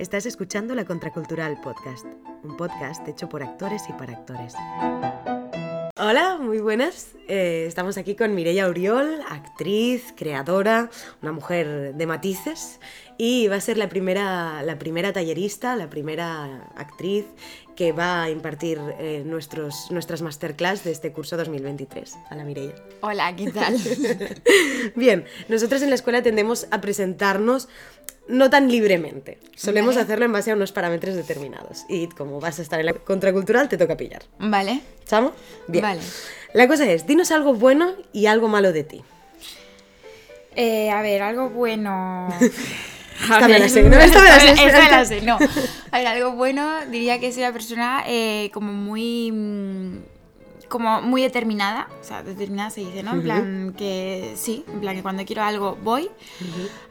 Estás escuchando La Contracultural Podcast, un podcast hecho por actores y para actores. Hola, muy buenas. Eh, estamos aquí con Mireia Uriol, actriz, creadora, una mujer de matices y va a ser la primera, la primera tallerista, la primera actriz que va a impartir eh, nuestros, nuestras masterclass de este curso 2023. Hola Mireia. Hola, ¿qué tal? Bien, nosotros en la escuela tendemos a presentarnos no tan libremente. Solemos Vale. hacerlo en base a unos parámetros determinados. Y como vas a estar en la contracultural, te toca pillar. Vale. ¿Chamo? Bien. Vale. La cosa es, dinos algo bueno y algo malo de ti. Eh, a ver, algo bueno. Esta me la sé, ¿no? Esta me la sé, Esta me espérate. la sé, no. A ver, algo bueno diría que soy una persona eh, como muy. Como muy determinada, o sea, determinada se dice, ¿no? En plan que sí, en plan que cuando quiero algo voy.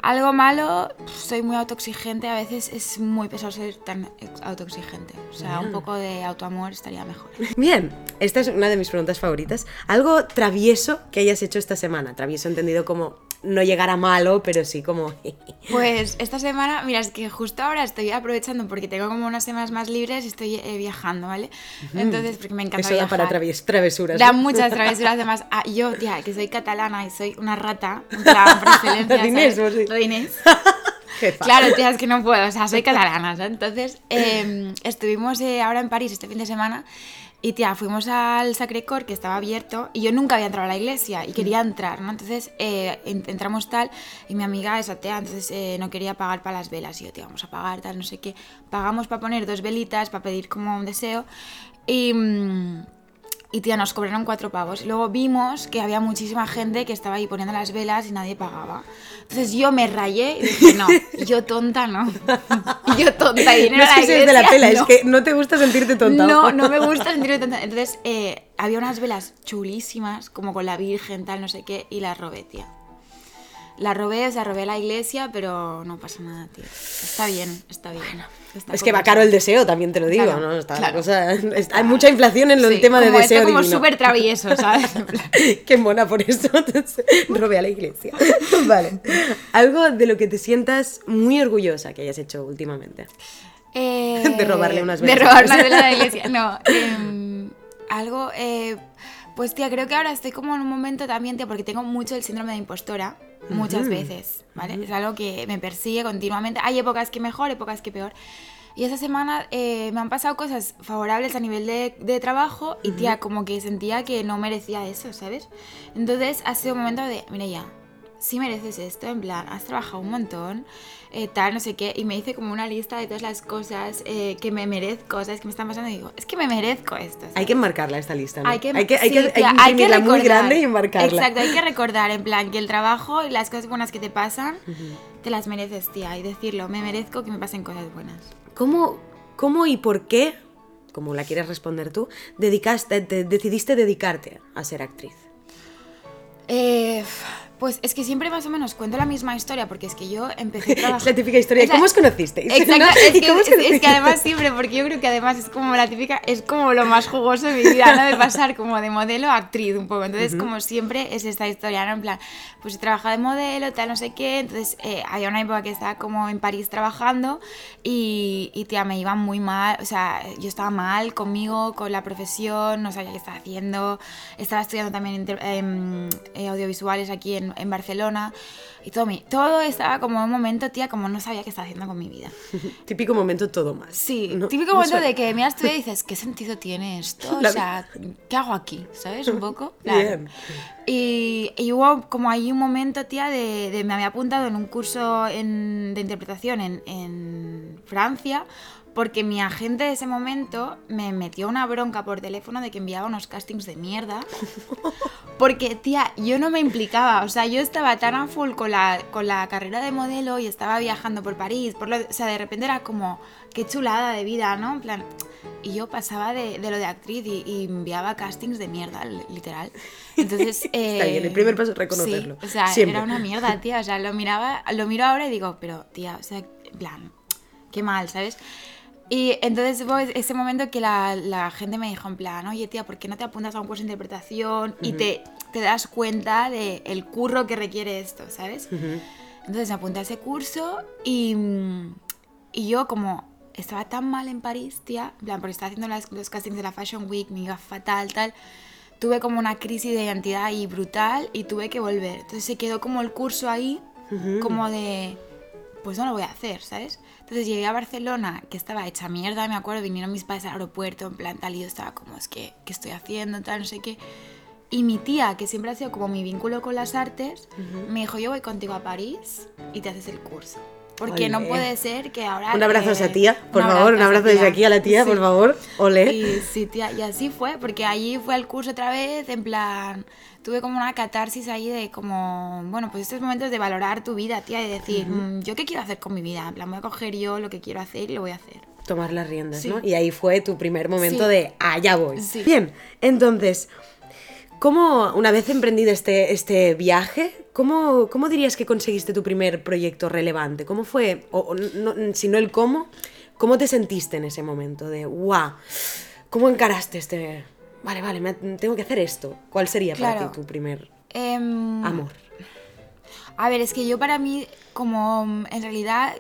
Algo malo, soy muy autoexigente, a veces es muy pesado ser tan ex- autoexigente. O sea, un poco de autoamor estaría mejor. Bien, esta es una de mis preguntas favoritas. Algo travieso que hayas hecho esta semana. Travieso entendido como no llegar a malo, pero sí como... Pues esta semana, mira, es que justo ahora estoy aprovechando porque tengo como unas semanas más libres y estoy eh, viajando, ¿ale? Entonces, porque me encanta Eso da viajar. para travies- travesuras. Da ¿no? muchas travesuras, además. ah, yo, tía, que soy catalana y soy una rata, en plan, por excelencia, ¿sabes? vos sí. Lo de Inés. Jefa. Claro, tía, es que no puedo, o sea, soy catalana, ¿sabes? Entonces, eh, estuvimos eh, ahora en París este fin de semana y, tía, fuimos al Sacré Cœur, que estaba abierto, y yo nunca había entrado a la iglesia y quería entrar, ¿no? Entonces, eh, en- entramos tal, y mi amiga es atea, entonces eh, no quería pagar para las velas, y yo, tía, vamos a pagar, tal, no sé qué. Pagamos para poner dos velitas, para pedir como un deseo, y... mm, y tía, nos cobraron cuatro pavos. Y luego vimos que había muchísima gente que estaba ahí poniendo las velas y nadie pagaba. Entonces yo me rayé y dije, no, yo tonta no. Yo tonta y No a es que seas de la pela, es no. que no te gusta sentirte tonta. No, no me gusta sentirme tonta. Entonces eh, había unas velas chulísimas, como con la Virgen, tal, no sé qué, y las robé, tía. La robé, o sea, robé la iglesia, pero no pasa nada, tío. Está bien, está bien. Está Es que va caro el deseo, también te lo digo, Claro, ¿no? Está hay mucha inflación en lo- tema de deseo como súper travieso, ¿sabes? Qué mona por eso. Entonces, robé a la iglesia. Vale. Algo de lo que te sientas muy orgullosa que hayas hecho últimamente. Eh, De robarle unas De velas. robar unas velas de la iglesia. No, em, algo. eh, pues, tía, creo que ahora estoy como en un momento también, tía, porque tengo mucho el síndrome de impostora. Muchas veces, ¿vale? Es algo que me persigue continuamente. Hay épocas que mejor, épocas que peor. Y esta semana eh, me han pasado cosas favorables a nivel de, de trabajo y, tía, como que sentía que no merecía eso, ¿sabes? Entonces ha sido un momento de, mira ya, si mereces esto, en plan, has trabajado un montón, eh, tal, no sé qué, y me hice como una lista de todas las cosas eh, que me merezco, ¿sabes? Que me están pasando y digo, es que me merezco esto. ¿sabes? Hay que enmarcarla esta lista, ¿no? Hay que, hay que, hay sí, que, hay que imprimirla muy grande y enmarcarla. Exacto, hay que recordar, en plan, que el trabajo y las cosas buenas que te pasan, te las mereces, tía, y decirlo, me merezco que me pasen cosas buenas. ¿Cómo, ¿Cómo y por qué, como la quieres responder tú, dedicaste, te- decidiste dedicarte a ser actriz? Eh, pues es que siempre más o menos cuento la misma historia, porque es que yo empecé trabajar... la típica historia. ¿Cómo os conocisteis? Exacto, ¿No? es, ¿Y que, cómo os es- es que conocisteis? además siempre, porque yo creo que además es como la típica, es como lo más jugoso de mi vida, ¿no? De pasar como de modelo a actriz un poco. Entonces, como siempre es esta historia, ¿no? En plan, pues he trabajado de modelo, tal, no sé qué. Entonces, eh, había una época que estaba como en París trabajando y, y, tía, me iba muy mal. O sea, yo estaba mal conmigo, con la profesión, no sabía qué estaba haciendo. Estaba estudiando también em, eh, audiovisuales aquí en, en Barcelona. Y todo, mi- todo estaba como un momento, tía, como no sabía qué estaba haciendo con mi vida. Típico momento todo mal. Sí, ¿no? típico No momento suena- de que miras tú y dices, ¿qué sentido tiene esto? La O sea, ¿qué hago aquí? ¿Sabes? Un poco. Bien. Y, y hubo como ahí un momento, tía, de, de- me había apuntado en un curso en- de interpretación en, en Francia, porque mi agente de ese momento me metió una bronca por teléfono de que enviaba unos castings de mierda. Porque, tía, yo no me implicaba, o sea, yo estaba tan a full con la, con la carrera de modelo y estaba viajando por París, por lo, o sea, de repente era como, qué chulada de vida, ¿no? En plan, y yo pasaba de, de lo de actriz y, y enviaba castings de mierda, li- literal. Entonces, Está bien, el primer paso es reconocerlo. Sí, o sea, Siempre. era una mierda, tía, o sea, lo miraba, lo miro ahora y digo, pero, tía, o sea, en plan, qué mal, ¿sabes? Y entonces hubo ese momento que la, la gente me dijo en plan, oye tía, ¿por qué no te apuntas a un curso de interpretación y te, te das cuenta del el curro que requiere esto, ¿sabes? Entonces me apunté a ese curso y, Y yo como estaba tan mal en París, tía, en plan, porque estaba haciendo las- los castings de la Fashion Week, me iba fatal, tal, tuve como una crisis de identidad ahí brutal y tuve que volver. Entonces se quedó como el curso ahí, como de, pues no lo voy a hacer, ¿sabes? Entonces llegué a Barcelona, que estaba hecha mierda, me acuerdo, vinieron mis padres al aeropuerto, en plan tal, y yo estaba como, es que, ¿qué estoy haciendo? Tal, no sé qué. Y mi tía, que siempre ha sido como mi vínculo con las artes, me dijo, yo voy contigo a París y te haces el curso. Porque no Olé. puede ser que ahora... Un abrazo a esa eh, tía, por un favor, un abrazo desde aquí a la tía, por favor. Ole. Y sí, tía, y así fue, porque allí fue al curso otra vez, en plan, tuve como una catarsis ahí de como, bueno, pues estos momentos de valorar tu vida, tía, y decir, "Mm, ¿yo qué quiero hacer con mi vida? En plan, voy a coger yo lo que quiero hacer y lo voy a hacer. Tomar las riendas, Sí. ¿no? Y ahí fue tu primer momento Sí. de allá voy. Sí. Bien, entonces, ¿cómo, una vez emprendido este, este viaje, ¿cómo, cómo dirías que conseguiste tu primer proyecto relevante? ¿Cómo fue, o, o no- si no el cómo, cómo te sentiste en ese momento de, wow, ¿cómo encaraste este, vale, vale, me- tengo que hacer esto? ¿Cuál sería para ti tu primer Em, amor? A ver, es que yo para mí, como en realidad,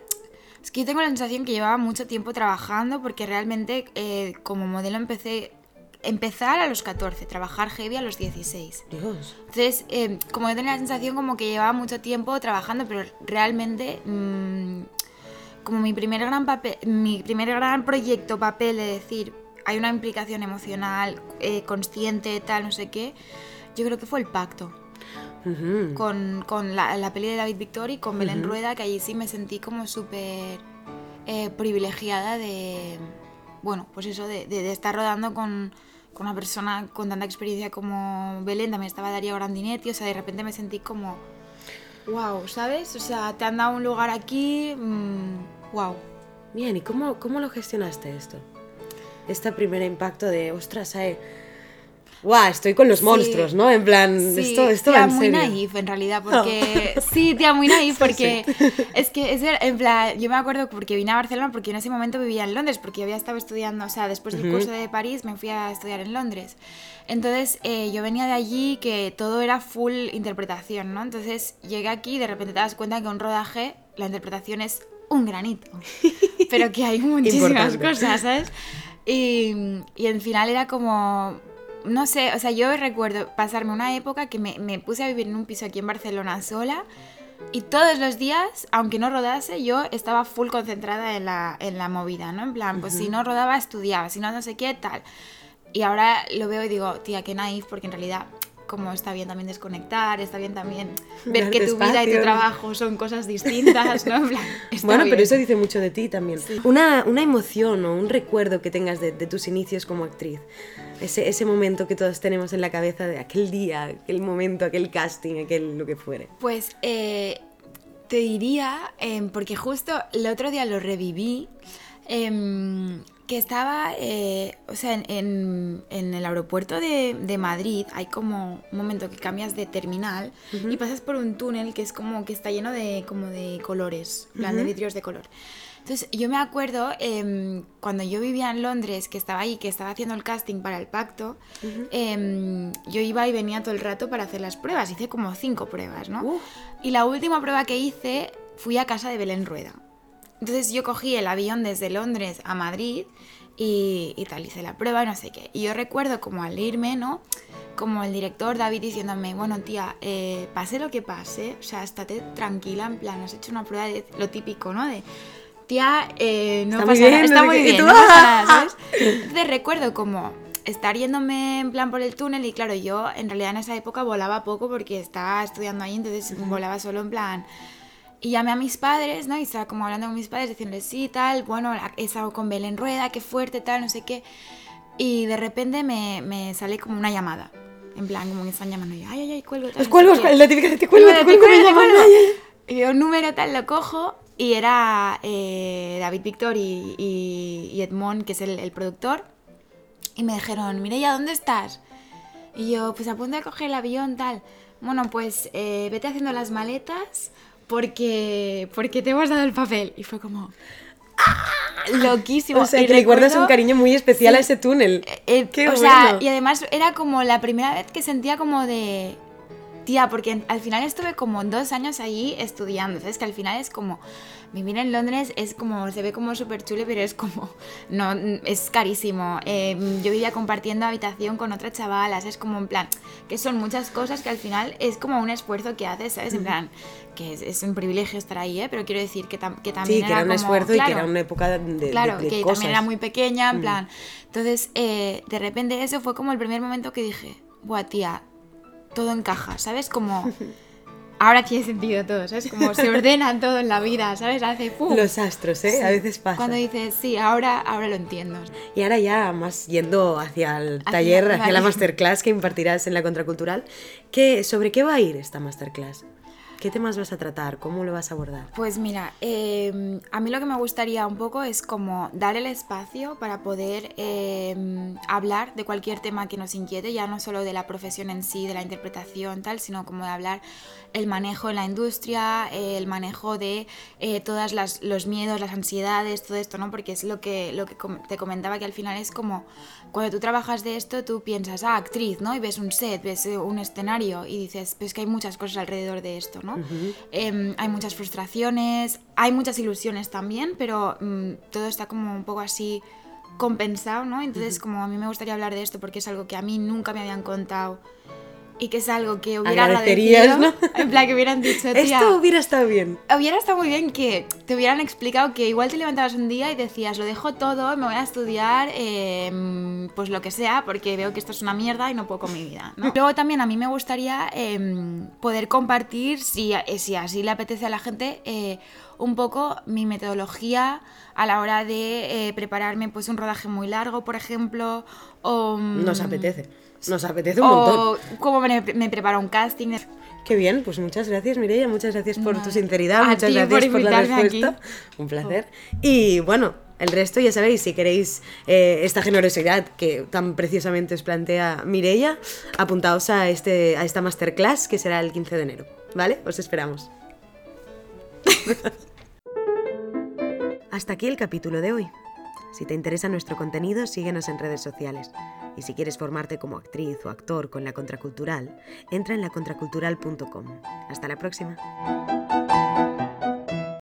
es que yo tengo la sensación que llevaba mucho tiempo trabajando porque realmente eh, como modelo empecé, empezar a los 14, trabajar heavy a los 16. Dios. Entonces, eh, como yo tenía la sensación como que llevaba mucho tiempo trabajando, pero realmente, mm, como mi primer gran papel, mi primer gran proyecto papel de decir, hay una implicación emocional, eh, consciente, tal, no sé qué, yo creo que fue el pacto con, con la, la peli de David Victor y con Belén Rueda, que allí sí me sentí como súper eh, privilegiada de, bueno, pues eso, de, de- de estar rodando con, con una persona con tanta experiencia como Belén, también estaba Darío Grandinetti, o sea, de repente me sentí como, wow, ¿sabes? O sea, te han dado un lugar aquí, wow. Bien, ¿y cómo, cómo lo gestionaste esto? Este primer impacto de, ostras, eh, guau, estoy con los Sí. monstruos, ¿no? En plan, Sí, esto, esto tía, va en muy serio. naif en realidad, porque... Sí, tía, muy naif, porque es que, es en plan, yo me acuerdo porque vine a Barcelona porque en ese momento vivía en Londres, porque yo había estado estudiando, o sea, después del curso de París me fui a estudiar en Londres. Entonces, eh, yo venía de allí que todo era full interpretación, ¿no? Entonces, llegué aquí y de repente te das cuenta que un rodaje, la interpretación es un granito, pero que hay muchísimas cosas, ¿sabes? Y, y al final era como, no sé, o sea, yo recuerdo pasarme una época que me, me puse a vivir en un piso aquí en Barcelona sola y todos los días, aunque no rodase, yo estaba full concentrada en la, en la movida, ¿no? En plan, pues si no rodaba, estudiaba, si no, no sé qué, tal. Y ahora lo veo y digo, tía, qué naif, porque en realidad, como está bien también desconectar, está bien también ver Darte que tu vida y tu trabajo son cosas distintas, ¿no? En plan, Bueno, pero eso dice mucho de ti también. Una, una emoción o un recuerdo que tengas de, de tus inicios como actriz. Ese, ese momento que todos tenemos en la cabeza de aquel día, aquel momento, aquel casting, aquel lo que fuere. Pues eh, te diría, em, porque justo el otro día lo reviví, em, que estaba, eh, o sea, en, en- en el aeropuerto de, de Madrid hay como un momento que cambias de terminal y pasas por un túnel que es como que está lleno de, como de colores, de vidrios de color. Entonces, yo me acuerdo em, cuando yo vivía en Londres, que estaba ahí, que estaba haciendo el casting para el pacto, em, yo iba y venía todo el rato para hacer las pruebas. Hice como cinco pruebas, ¿no? Y la última prueba que hice fui a casa de Belén Rueda. Entonces yo cogí el avión desde Londres a Madrid y, y tal, hice la prueba y no sé qué. Y yo recuerdo como al irme, ¿no? Como el director David diciéndome, bueno tía, eh, pase lo que pase, o sea, estate tranquila, en plan, has hecho una prueba de lo típico, ¿no? De, tía, eh, no Está pasa bien, nada, está muy qué", y bien, tú, no pasa nada, ¿sabes? Entonces recuerdo como estar yéndome en plan por el túnel y claro, yo en realidad en esa época volaba poco porque estaba estudiando ahí, entonces volaba solo en plan... Y llamé a mis padres, ¿no? Y estaba como hablando con mis padres, diciéndoles, sí, tal, bueno, he estado con Belén Rueda, qué fuerte, tal, no sé qué. Y de repente me, me sale como una llamada. En plan, como que están llamando. Y yo, ay, ay, ay, cuelgo. tal, cuelgos, sé qué. la típica de te cuelgo, te cuelgo, me cuelgo, llaman, cuelgo. Y veo un número tal, lo cojo y era eh, David Victor y, y, y Edmond, que es el, el productor. Y me dijeron, Mireia, ¿dónde estás? Y yo, pues a punto de coger el avión, tal. Bueno, pues eh, vete haciendo las maletas porque, porque te hemos dado el papel. Y fue como... ¡ah! Loquísimo. O sea, Y que le guardas un cariño muy especial a ese túnel. eh, Qué o sea, y además era como la primera vez que sentía como de. Tía, porque al final estuve como dos años allí estudiando, ¿sabes? Que al final es como, vivir en Londres es como, se ve como súper chulo, pero es como, no, es carísimo. Eh, yo vivía compartiendo habitación con otras chavalas, es como en plan, que son muchas cosas que al final es como un esfuerzo que haces, ¿sabes? En plan, que es, un privilegio estar ahí, ¿eh? Pero quiero decir que, que también sí, que era, un esfuerzo y que era una época de, Claro, de, que también era muy pequeña, en plan. Entonces, eh, de repente eso fue como el primer momento que dije, buah, tía, todo encaja, ¿sabes? Como... Ahora tiene sentido todo, ¿sabes? Como se ordena todo en la vida, ¿sabes? Hace ¡pum! Los astros, ¿eh? A veces pasa. Cuando dices, sí, ahora, ahora lo entiendo. Y ahora ya más yendo hacia el taller, hacia la masterclass que impartirás en la Contracultural, ¿qué, ¿sobre qué va a ir esta masterclass? ¿Qué temas vas a tratar? ¿Cómo lo vas a abordar? Pues mira, em, a mí lo que me gustaría un poco es como dar el espacio para poder em, hablar de cualquier tema que nos inquiete, ya no solo de la profesión en sí, de la interpretación tal, sino como de hablar el manejo en la industria, el manejo de eh, todos los miedos, las ansiedades, todo esto, ¿no? Porque es lo que, lo que te comentaba que al final es como cuando tú trabajas de esto, tú piensas, ah, actriz, ¿no? Y ves un set, ves eh, un escenario y dices, pues que hay muchas cosas alrededor de esto, ¿no? Em, hay muchas frustraciones, hay muchas ilusiones también, pero mm, todo está como un poco así compensado, ¿no? Entonces, como a mí me gustaría hablar de esto porque es algo que a mí nunca me habían contado y que es algo que hubiera agradecido, ¿no? En plan, que hubieran dicho, tía... Esto hubiera estado bien. Hubiera estado muy bien que te hubieran explicado que igual te levantabas un día y decías, lo dejo todo, me voy a estudiar, em, pues lo que sea, porque veo que esto es una mierda y no puedo con mi vida, ¿no? Luego también a mí me gustaría em, poder compartir, si, eh, si así le apetece a la gente, eh, un poco mi metodología a la hora de eh, prepararme pues un rodaje muy largo, por ejemplo, o... Nos apetece. Nos apetece un montón. cómo me, me preparo un casting. Qué bien, pues muchas gracias Mireia, muchas gracias por tu sinceridad, muchas gracias por, la respuesta. Un placer. Y bueno, el resto ya sabéis, si queréis eh, esta generosidad que tan preciosamente os plantea Mireia, apuntaos a, este, a esta masterclass que será el 15 de enero, ¿vale? Os esperamos. Hasta aquí el capítulo de hoy. Si te interesa nuestro contenido, síguenos en redes sociales. Y si quieres formarte como actriz o actor con la contracultural, entra en lacontracultural.com. Hasta la próxima.